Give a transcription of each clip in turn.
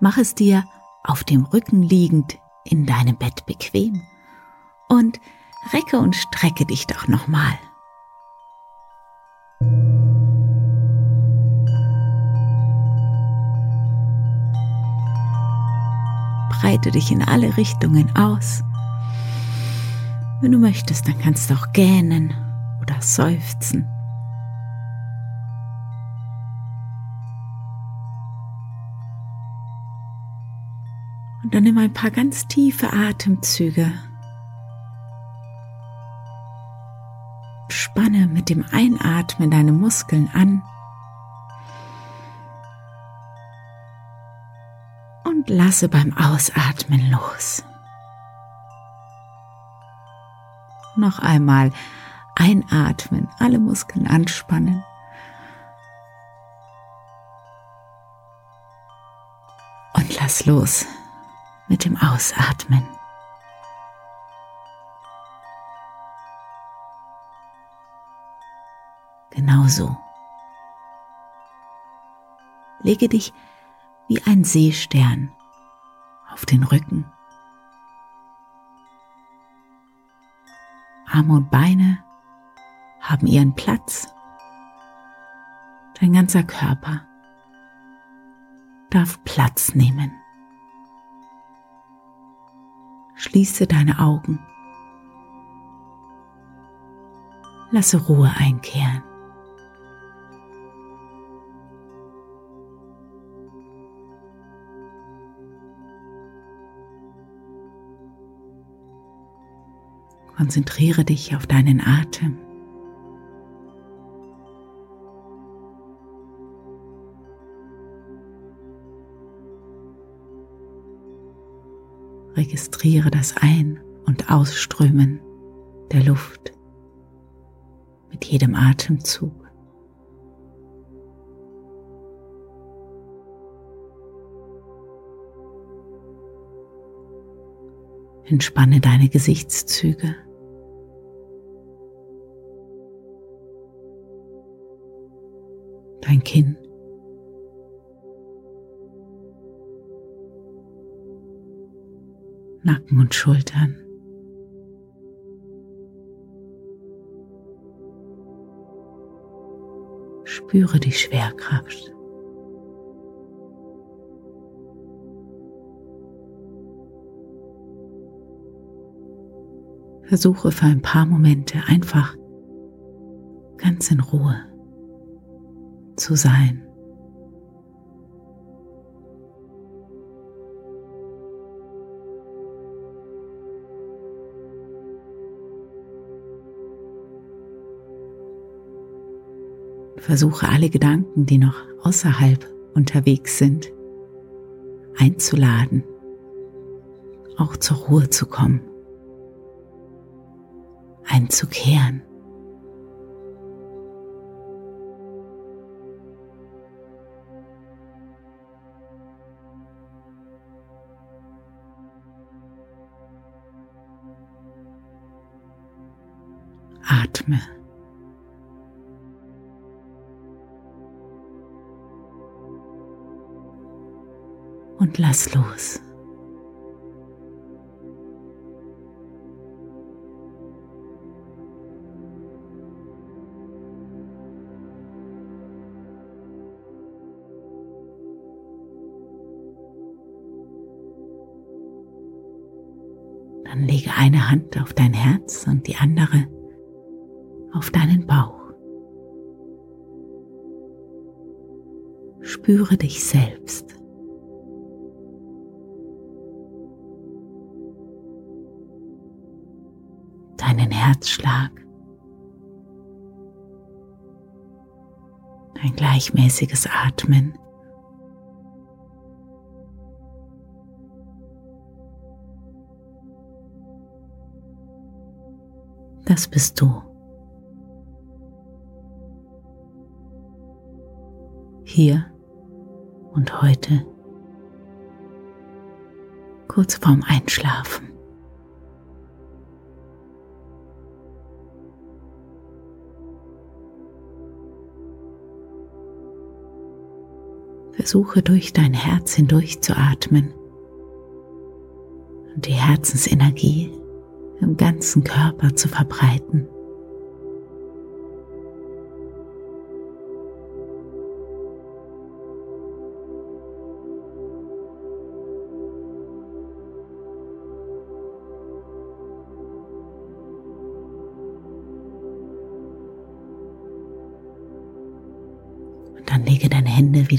Mach es dir auf dem Rücken liegend in deinem Bett bequem und recke und strecke dich doch nochmal. Breite dich in alle Richtungen aus. Wenn du möchtest, dann kannst du auch gähnen oder seufzen. Und dann nimm ein paar ganz tiefe Atemzüge. Spanne mit dem Einatmen deine Muskeln an. Und lasse beim Ausatmen los. Noch einmal einatmen, alle Muskeln anspannen. Und lass los mit dem Ausatmen. Genauso. Lege dich wie ein Seestern auf den Rücken. Arme und Beine haben ihren Platz. Dein ganzer Körper darf Platz nehmen. Schließe deine Augen. Lasse Ruhe einkehren. Konzentriere dich auf deinen Atem. Registriere das Ein- und Ausströmen der Luft mit jedem Atemzug. Entspanne deine Gesichtszüge. Dein Kinn. Nacken und Schultern. Spüre die Schwerkraft. Versuche für ein paar Momente einfach ganz in Ruhe zu sein. Versuche alle Gedanken, die noch außerhalb unterwegs sind, einzuladen, auch zur Ruhe zu kommen, einzukehren. Atme. und lass los. Dann lege eine Hand auf dein Herz und die andere auf deinen Bauch. Spüre dich selbst. Deinen Herzschlag. Ein gleichmäßiges Atmen. Das bist du. Hier und heute. Kurz vorm Einschlafen. Versuche durch dein Herz hindurch zu atmen und die Herzensenergie im ganzen Körper zu verbreiten.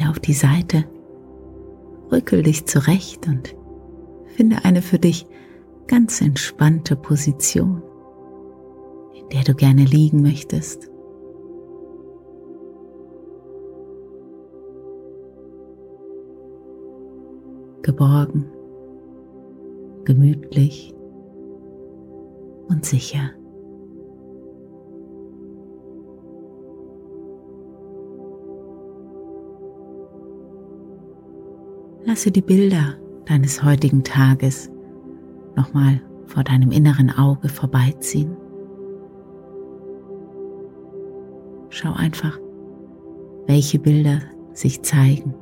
Auf die Seite, rückel dich zurecht und finde eine für dich ganz entspannte Position, in der du gerne liegen möchtest. Geborgen, gemütlich und sicher. Lasse die Bilder deines heutigen Tages nochmal vor deinem inneren Auge vorbeiziehen. Schau einfach, welche Bilder sich zeigen.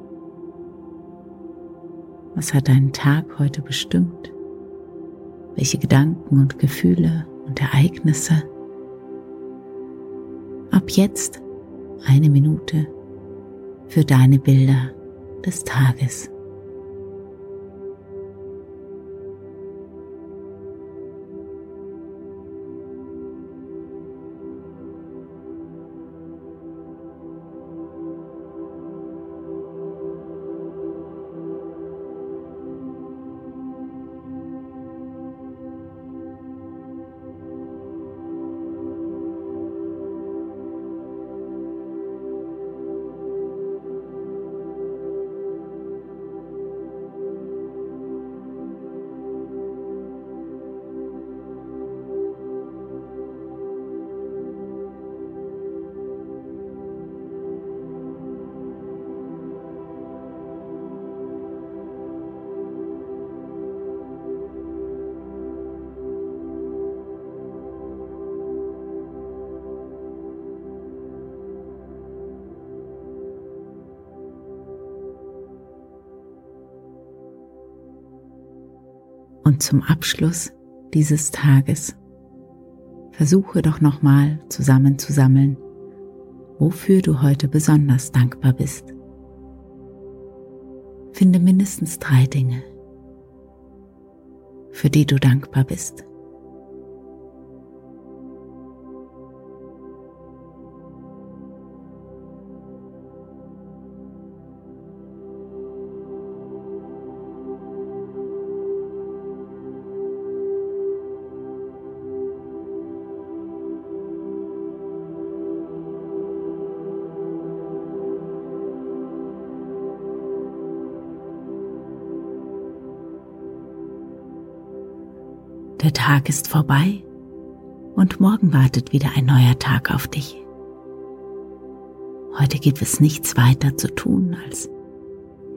Was hat deinen Tag heute bestimmt? Welche Gedanken und Gefühle und Ereignisse? Ab jetzt eine Minute für deine Bilder des Tages. Und zum Abschluss dieses Tages versuche doch nochmal zusammenzusammeln, wofür du heute besonders dankbar bist. Finde mindestens drei Dinge, für die du dankbar bist. Der Tag ist vorbei und morgen wartet wieder ein neuer Tag auf dich. Heute gibt es nichts weiter zu tun, als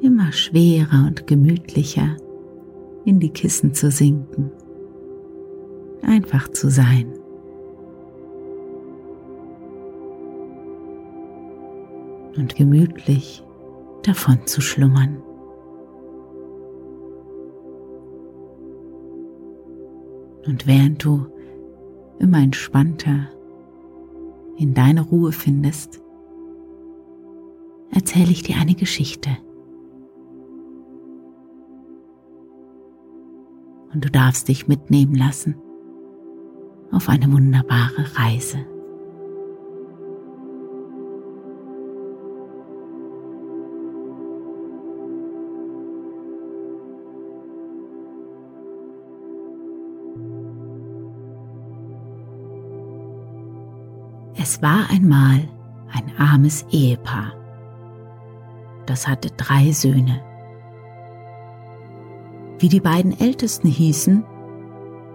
immer schwerer und gemütlicher in die Kissen zu sinken, einfach zu sein. Und gemütlich davon zu schlummern. Und während du immer entspannter in deine Ruhe findest, erzähle ich dir eine Geschichte. und du darfst dich mitnehmen lassen auf eine wunderbare Reise. Es war einmal ein armes Ehepaar. Das hatte drei Söhne. Wie die beiden Ältesten hießen,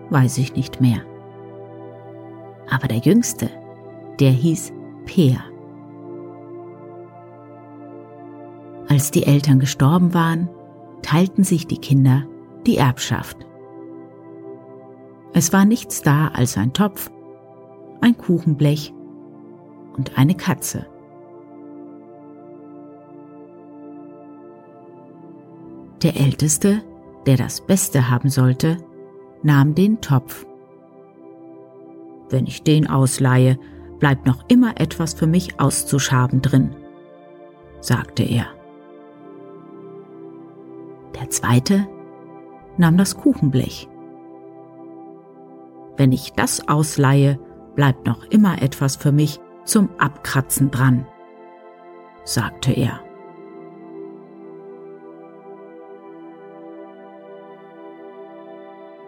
weiß ich nicht mehr. Aber der Jüngste, der hieß Peer. Als die Eltern gestorben waren, teilten sich die Kinder die Erbschaft. Es war nichts da als ein Topf, ein Kuchenblech und eine Katze. Der Älteste, der das Beste haben sollte, nahm den Topf. Wenn ich den ausleihe, bleibt noch immer etwas für mich auszuschaben drin, sagte er. Der zweite nahm das Kuchenblech. Wenn ich das ausleihe, bleibt noch immer etwas für mich zum Abkratzen dran, sagte er.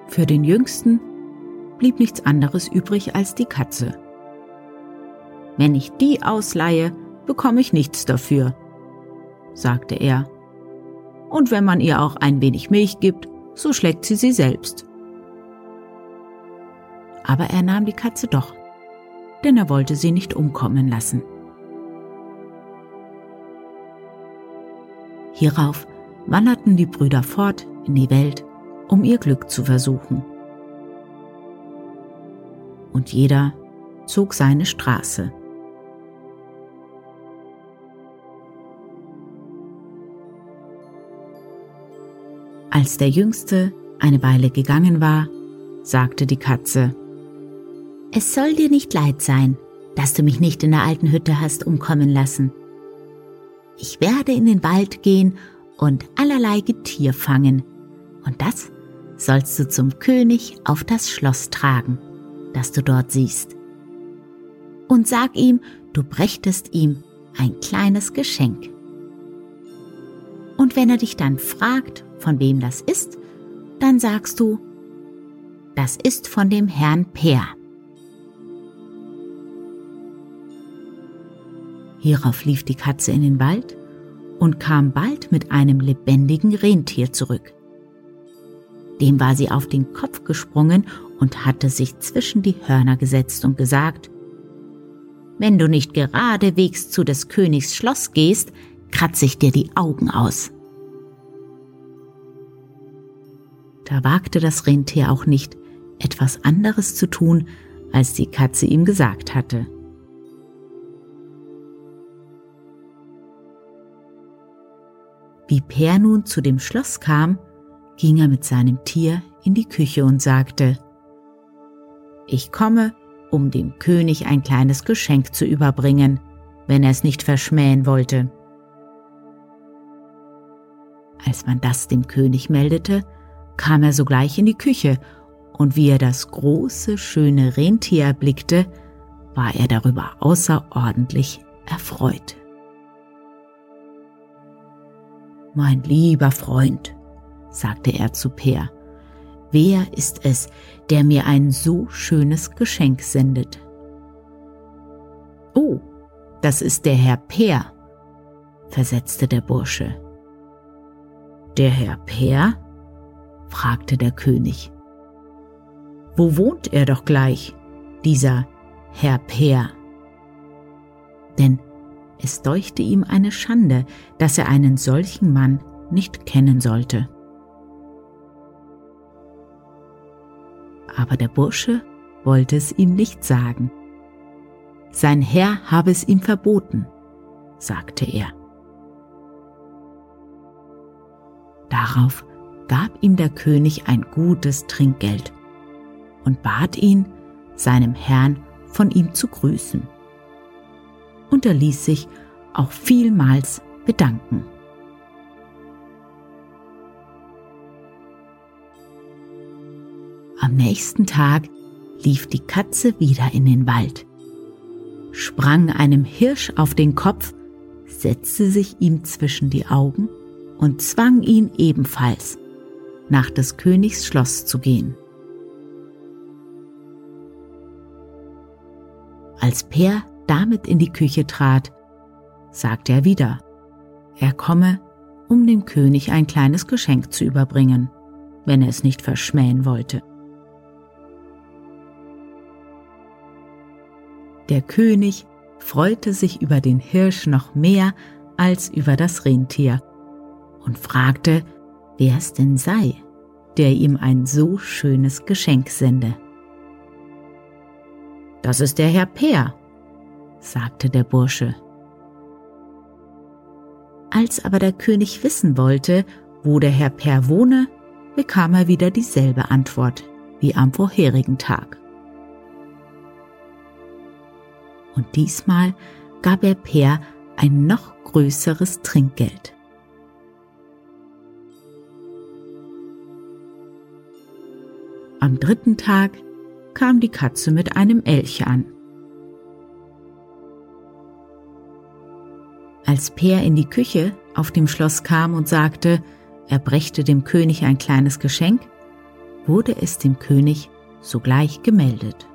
Für den Jüngsten blieb nichts anderes übrig als die Katze. Wenn ich die ausleihe, bekomme ich nichts dafür, sagte er. Und wenn man ihr auch ein wenig Milch gibt, so schlägt sie sie selbst. Aber er nahm die Katze doch denn er wollte sie nicht umkommen lassen. Hierauf wanderten die Brüder fort in die Welt, um ihr Glück zu versuchen. Und jeder zog seine Straße. Als der Jüngste eine Weile gegangen war, sagte die Katze, es soll dir nicht leid sein, dass du mich nicht in der alten Hütte hast umkommen lassen. Ich werde in den Wald gehen und allerlei Getier fangen, und das sollst du zum König auf das Schloss tragen, das du dort siehst. Und sag ihm, du brächtest ihm ein kleines Geschenk. Und wenn er dich dann fragt, von wem das ist, dann sagst du, das ist von dem Herrn Peer. Hierauf lief die Katze in den Wald und kam bald mit einem lebendigen Rentier zurück. Dem war sie auf den Kopf gesprungen und hatte sich zwischen die Hörner gesetzt und gesagt, Wenn du nicht geradewegs zu des Königs Schloss gehst, kratze ich dir die Augen aus. Da wagte das Rentier auch nicht, etwas anderes zu tun, als die Katze ihm gesagt hatte. Wie Per nun zu dem Schloss kam, ging er mit seinem Tier in die Küche und sagte, Ich komme, um dem König ein kleines Geschenk zu überbringen, wenn er es nicht verschmähen wollte. Als man das dem König meldete, kam er sogleich in die Küche, und wie er das große, schöne Rentier erblickte, war er darüber außerordentlich erfreut. Mein lieber Freund, sagte er zu Peer, wer ist es, der mir ein so schönes Geschenk sendet? Oh, das ist der Herr Peer, versetzte der Bursche. Der Herr Peer? fragte der König. Wo wohnt er doch gleich, dieser Herr Peer? Denn es deuchte ihm eine Schande, dass er einen solchen Mann nicht kennen sollte. Aber der Bursche wollte es ihm nicht sagen. Sein Herr habe es ihm verboten, sagte er. Darauf gab ihm der König ein gutes Trinkgeld und bat ihn, seinem Herrn von ihm zu grüßen und er ließ sich auch vielmals bedanken. Am nächsten Tag lief die Katze wieder in den Wald, sprang einem Hirsch auf den Kopf, setzte sich ihm zwischen die Augen und zwang ihn ebenfalls, nach des Königs Schloss zu gehen. Als Per damit in die Küche trat, sagte er wieder, er komme, um dem König ein kleines Geschenk zu überbringen, wenn er es nicht verschmähen wollte. Der König freute sich über den Hirsch noch mehr als über das Rentier und fragte, wer es denn sei, der ihm ein so schönes Geschenk sende. Das ist der Herr Peer, sagte der Bursche. Als aber der König wissen wollte, wo der Herr Per wohne, bekam er wieder dieselbe Antwort wie am vorherigen Tag. Und diesmal gab er Per ein noch größeres Trinkgeld. Am dritten Tag kam die Katze mit einem Elch an. Als Peer in die Küche auf dem Schloss kam und sagte, er brächte dem König ein kleines Geschenk, wurde es dem König sogleich gemeldet.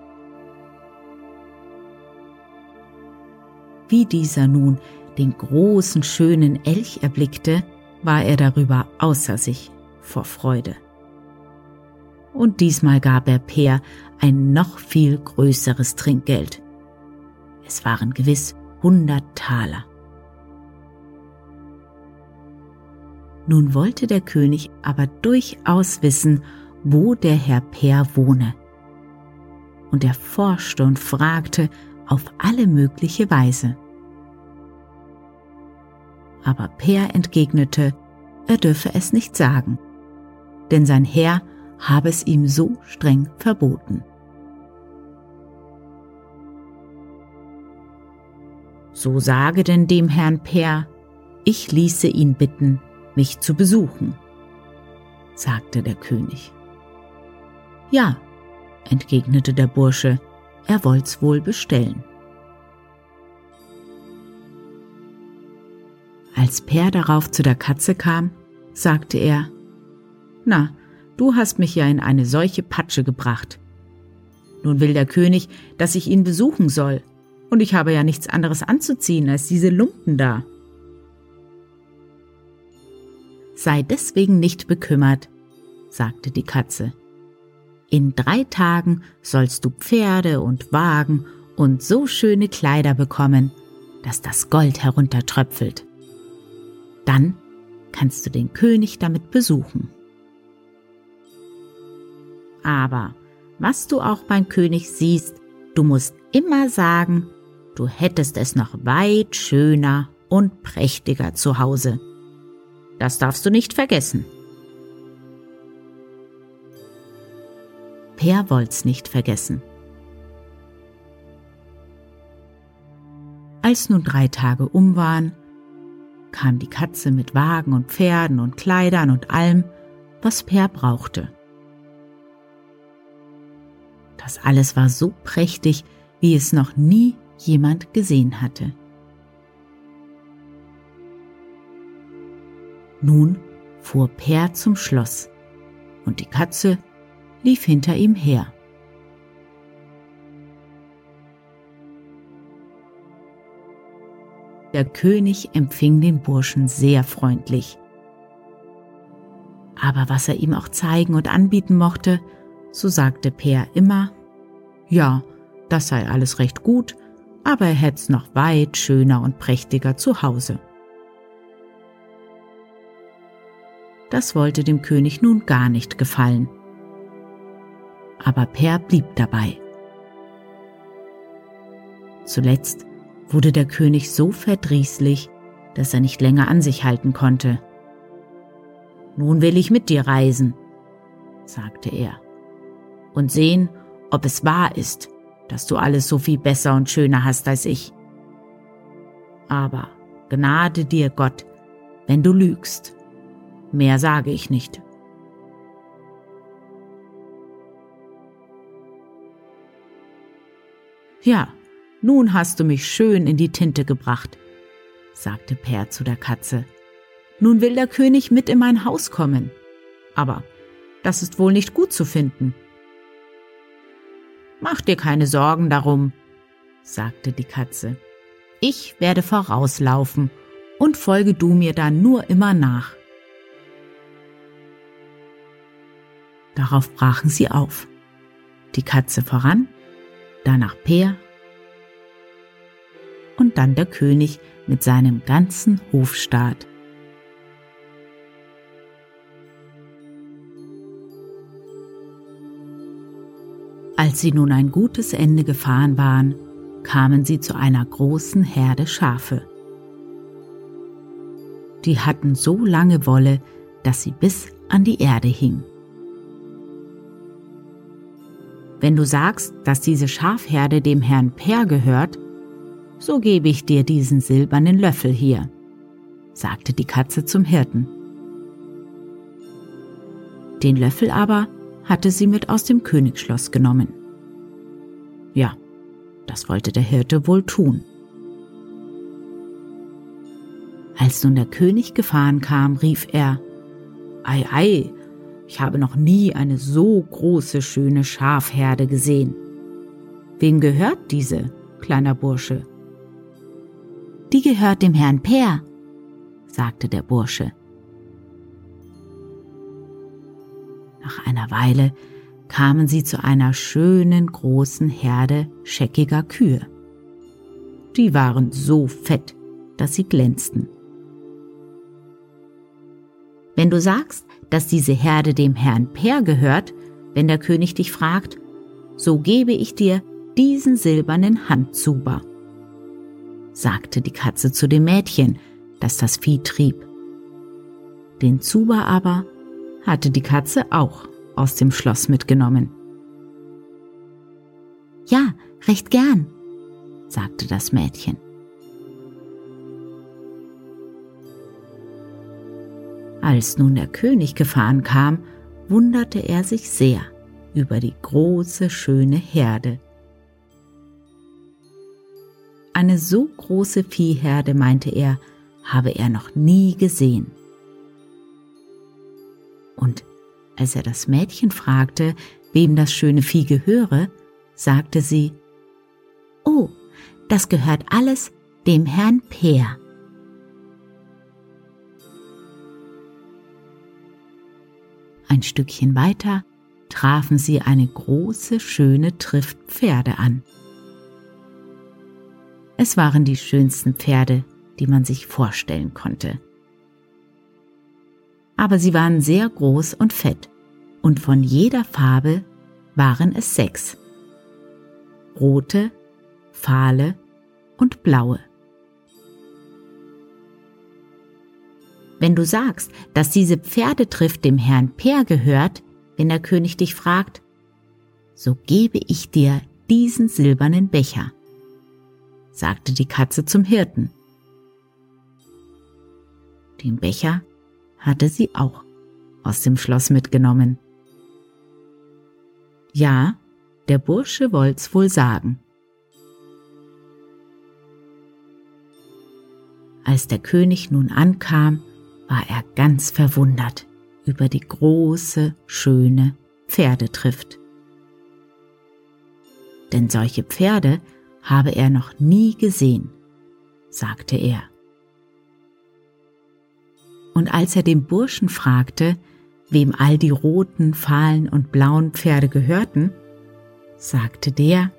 Wie dieser nun den großen, schönen Elch erblickte, war er darüber außer sich vor Freude. Und diesmal gab er Peer ein noch viel größeres Trinkgeld. Es waren gewiss hundert Taler. Nun wollte der König aber durchaus wissen, wo der Herr Per wohne. Und er forschte und fragte auf alle mögliche Weise. Aber Per entgegnete, er dürfe es nicht sagen, denn sein Herr habe es ihm so streng verboten. So sage denn dem Herrn Per, ich ließe ihn bitten, mich zu besuchen, sagte der König. Ja, entgegnete der Bursche, er wollt's wohl bestellen. Als Per darauf zu der Katze kam, sagte er, Na, du hast mich ja in eine solche Patsche gebracht. Nun will der König, dass ich ihn besuchen soll, und ich habe ja nichts anderes anzuziehen als diese Lumpen da. Sei deswegen nicht bekümmert, sagte die Katze. In drei Tagen sollst du Pferde und Wagen und so schöne Kleider bekommen, dass das Gold heruntertröpfelt. Dann kannst du den König damit besuchen. Aber was du auch beim König siehst, du musst immer sagen, du hättest es noch weit schöner und prächtiger zu Hause. Das darfst du nicht vergessen. Per wollt's nicht vergessen. Als nun drei Tage um waren, kam die Katze mit Wagen und Pferden und Kleidern und allem, was Per brauchte. Das alles war so prächtig, wie es noch nie jemand gesehen hatte. Nun fuhr Per zum Schloss und die Katze lief hinter ihm her. Der König empfing den Burschen sehr freundlich. Aber was er ihm auch zeigen und anbieten mochte, so sagte Per immer, ja, das sei alles recht gut, aber er hätt's noch weit schöner und prächtiger zu Hause. Das wollte dem König nun gar nicht gefallen. Aber Per blieb dabei. Zuletzt wurde der König so verdrießlich, dass er nicht länger an sich halten konnte. Nun will ich mit dir reisen, sagte er, und sehen, ob es wahr ist, dass du alles so viel besser und schöner hast als ich. Aber Gnade dir Gott, wenn du lügst. Mehr sage ich nicht. Ja, nun hast du mich schön in die Tinte gebracht, sagte Per zu der Katze. Nun will der König mit in mein Haus kommen. Aber das ist wohl nicht gut zu finden. Mach dir keine Sorgen darum, sagte die Katze. Ich werde vorauslaufen und folge du mir dann nur immer nach. Darauf brachen sie auf. Die Katze voran, danach Peer und dann der König mit seinem ganzen Hofstaat. Als sie nun ein gutes Ende gefahren waren, kamen sie zu einer großen Herde Schafe. Die hatten so lange Wolle, dass sie bis an die Erde hing. Wenn du sagst, dass diese Schafherde dem Herrn Per gehört, so gebe ich dir diesen silbernen Löffel hier, sagte die Katze zum Hirten. Den Löffel aber hatte sie mit aus dem Königsschloss genommen. Ja, das wollte der Hirte wohl tun. Als nun der König gefahren kam, rief er, Ei, ei, ich habe noch nie eine so große, schöne Schafherde gesehen. Wem gehört diese, kleiner Bursche? Die gehört dem Herrn Per, sagte der Bursche. Nach einer Weile kamen sie zu einer schönen großen Herde scheckiger Kühe. Die waren so fett, dass sie glänzten. Wenn du sagst, dass diese Herde dem Herrn Per gehört, wenn der König dich fragt, so gebe ich dir diesen silbernen Handzuber, sagte die Katze zu dem Mädchen, das das Vieh trieb. Den Zuber aber hatte die Katze auch aus dem Schloss mitgenommen. Ja, recht gern, sagte das Mädchen. Als nun der König gefahren kam, wunderte er sich sehr über die große, schöne Herde. Eine so große Viehherde, meinte er, habe er noch nie gesehen. Und als er das Mädchen fragte, wem das schöne Vieh gehöre, sagte sie, Oh, das gehört alles dem Herrn Peer. Ein Stückchen weiter trafen sie eine große, schöne Trift Pferde an. Es waren die schönsten Pferde, die man sich vorstellen konnte aber sie waren sehr groß und fett, und von jeder Farbe waren es sechs. Rote, fahle und blaue. Wenn du sagst, dass diese Pferdetrift dem Herrn Per gehört, wenn der König dich fragt, so gebe ich dir diesen silbernen Becher, sagte die Katze zum Hirten. Den Becher hatte sie auch aus dem Schloss mitgenommen. Ja, der Bursche wollt's wohl sagen. Als der König nun ankam, war er ganz verwundert über die große, schöne Pferdetrift. Denn solche Pferde habe er noch nie gesehen, sagte er. Und als er den Burschen fragte, wem all die roten, fahlen und blauen Pferde gehörten, sagte der,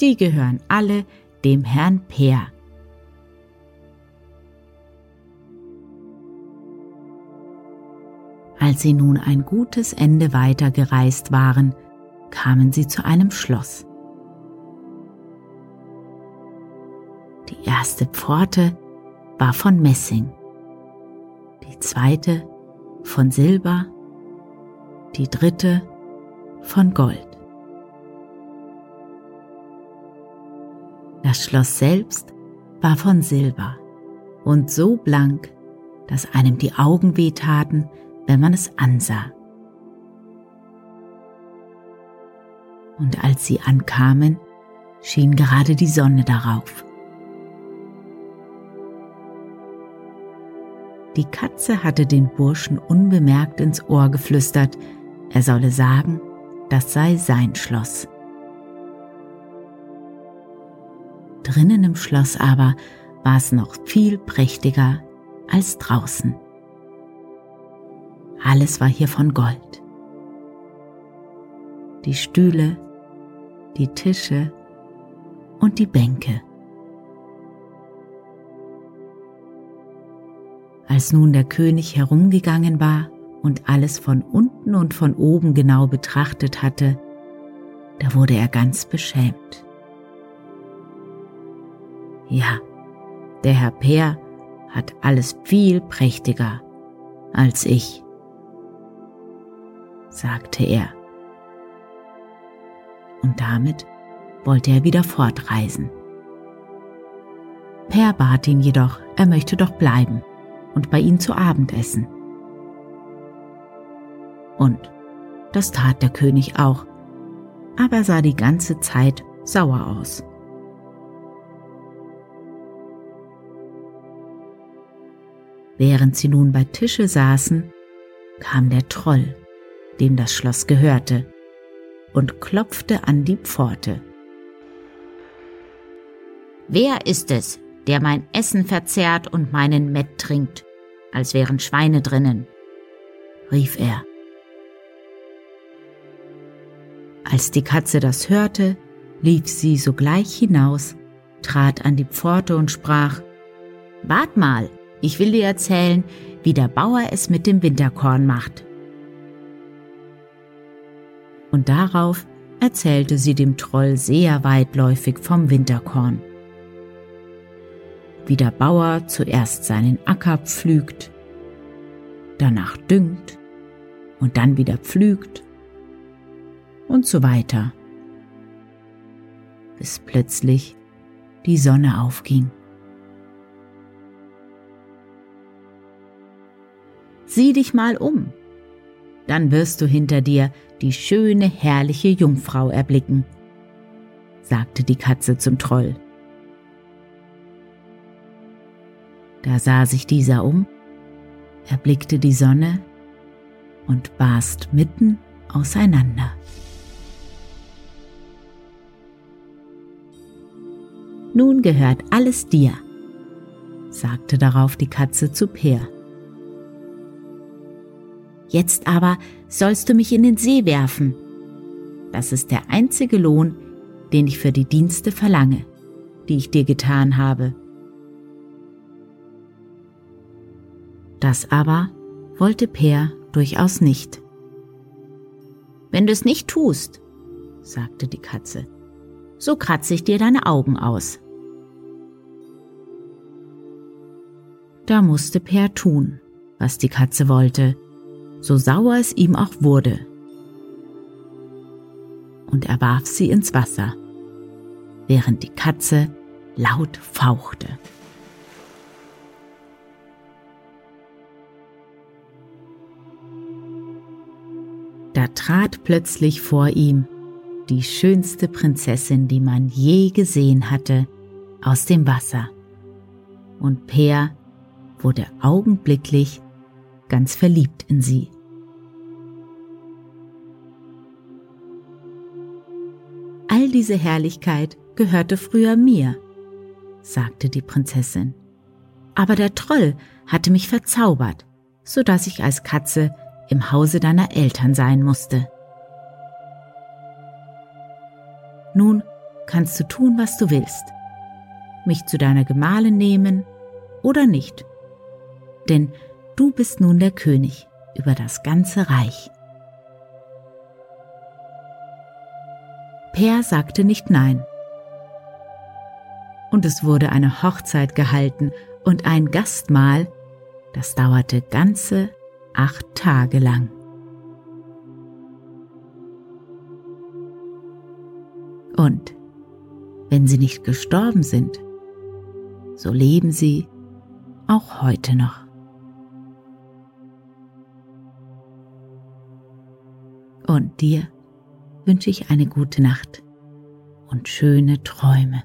die gehören alle dem Herrn Peer. Als sie nun ein gutes Ende weiter gereist waren, kamen sie zu einem Schloss. Die erste Pforte war von Messing die zweite von Silber, die dritte von Gold. Das Schloss selbst war von Silber und so blank, dass einem die Augen wehtaten, wenn man es ansah. Und als sie ankamen, schien gerade die Sonne darauf. Die Katze hatte den Burschen unbemerkt ins Ohr geflüstert, er solle sagen, das sei sein Schloss. Drinnen im Schloss aber war es noch viel prächtiger als draußen. Alles war hier von Gold. Die Stühle, die Tische und die Bänke. Als nun der König herumgegangen war und alles von unten und von oben genau betrachtet hatte, da wurde er ganz beschämt. Ja, der Herr Peer hat alles viel prächtiger als ich, sagte er. Und damit wollte er wieder fortreisen. Per bat ihn jedoch, er möchte doch bleiben und bei ihnen zu Abend essen. Und das tat der König auch, aber sah die ganze Zeit sauer aus. Während sie nun bei Tische saßen, kam der Troll, dem das Schloss gehörte, und klopfte an die Pforte. Wer ist es, der mein Essen verzehrt und meinen Mett trinkt, als wären Schweine drinnen? rief er. Als die Katze das hörte, lief sie sogleich hinaus, trat an die Pforte und sprach, Wart mal, ich will dir erzählen, wie der Bauer es mit dem Winterkorn macht. Und darauf erzählte sie dem Troll sehr weitläufig vom Winterkorn wie der Bauer zuerst seinen Acker pflügt, danach düngt und dann wieder pflügt und so weiter, bis plötzlich die Sonne aufging. Sieh dich mal um, dann wirst du hinter dir die schöne, herrliche Jungfrau erblicken, sagte die Katze zum Troll. Da sah sich dieser um, erblickte die Sonne und barst mitten auseinander. Nun gehört alles dir, sagte darauf die Katze zu Peer. Jetzt aber sollst du mich in den See werfen. Das ist der einzige Lohn, den ich für die Dienste verlange, die ich dir getan habe. Das aber wollte Peer durchaus nicht. Wenn du es nicht tust, sagte die Katze, so kratze ich dir deine Augen aus. Da musste Peer tun, was die Katze wollte, so sauer es ihm auch wurde. Und er warf sie ins Wasser, während die Katze laut fauchte. Da trat plötzlich vor ihm die schönste Prinzessin, die man je gesehen hatte, aus dem Wasser. Und Peer wurde augenblicklich ganz verliebt in sie. All diese Herrlichkeit gehörte früher mir, sagte die Prinzessin. Aber der Troll hatte mich verzaubert, so dass ich als Katze im Hause deiner Eltern sein musste. Nun kannst du tun, was du willst, mich zu deiner Gemahlin nehmen oder nicht, denn du bist nun der König über das ganze Reich. Per sagte nicht nein. Und es wurde eine Hochzeit gehalten und ein Gastmahl, das dauerte ganze acht Tage lang. Und wenn sie nicht gestorben sind, so leben sie auch heute noch. Und dir wünsche ich eine gute Nacht und schöne Träume.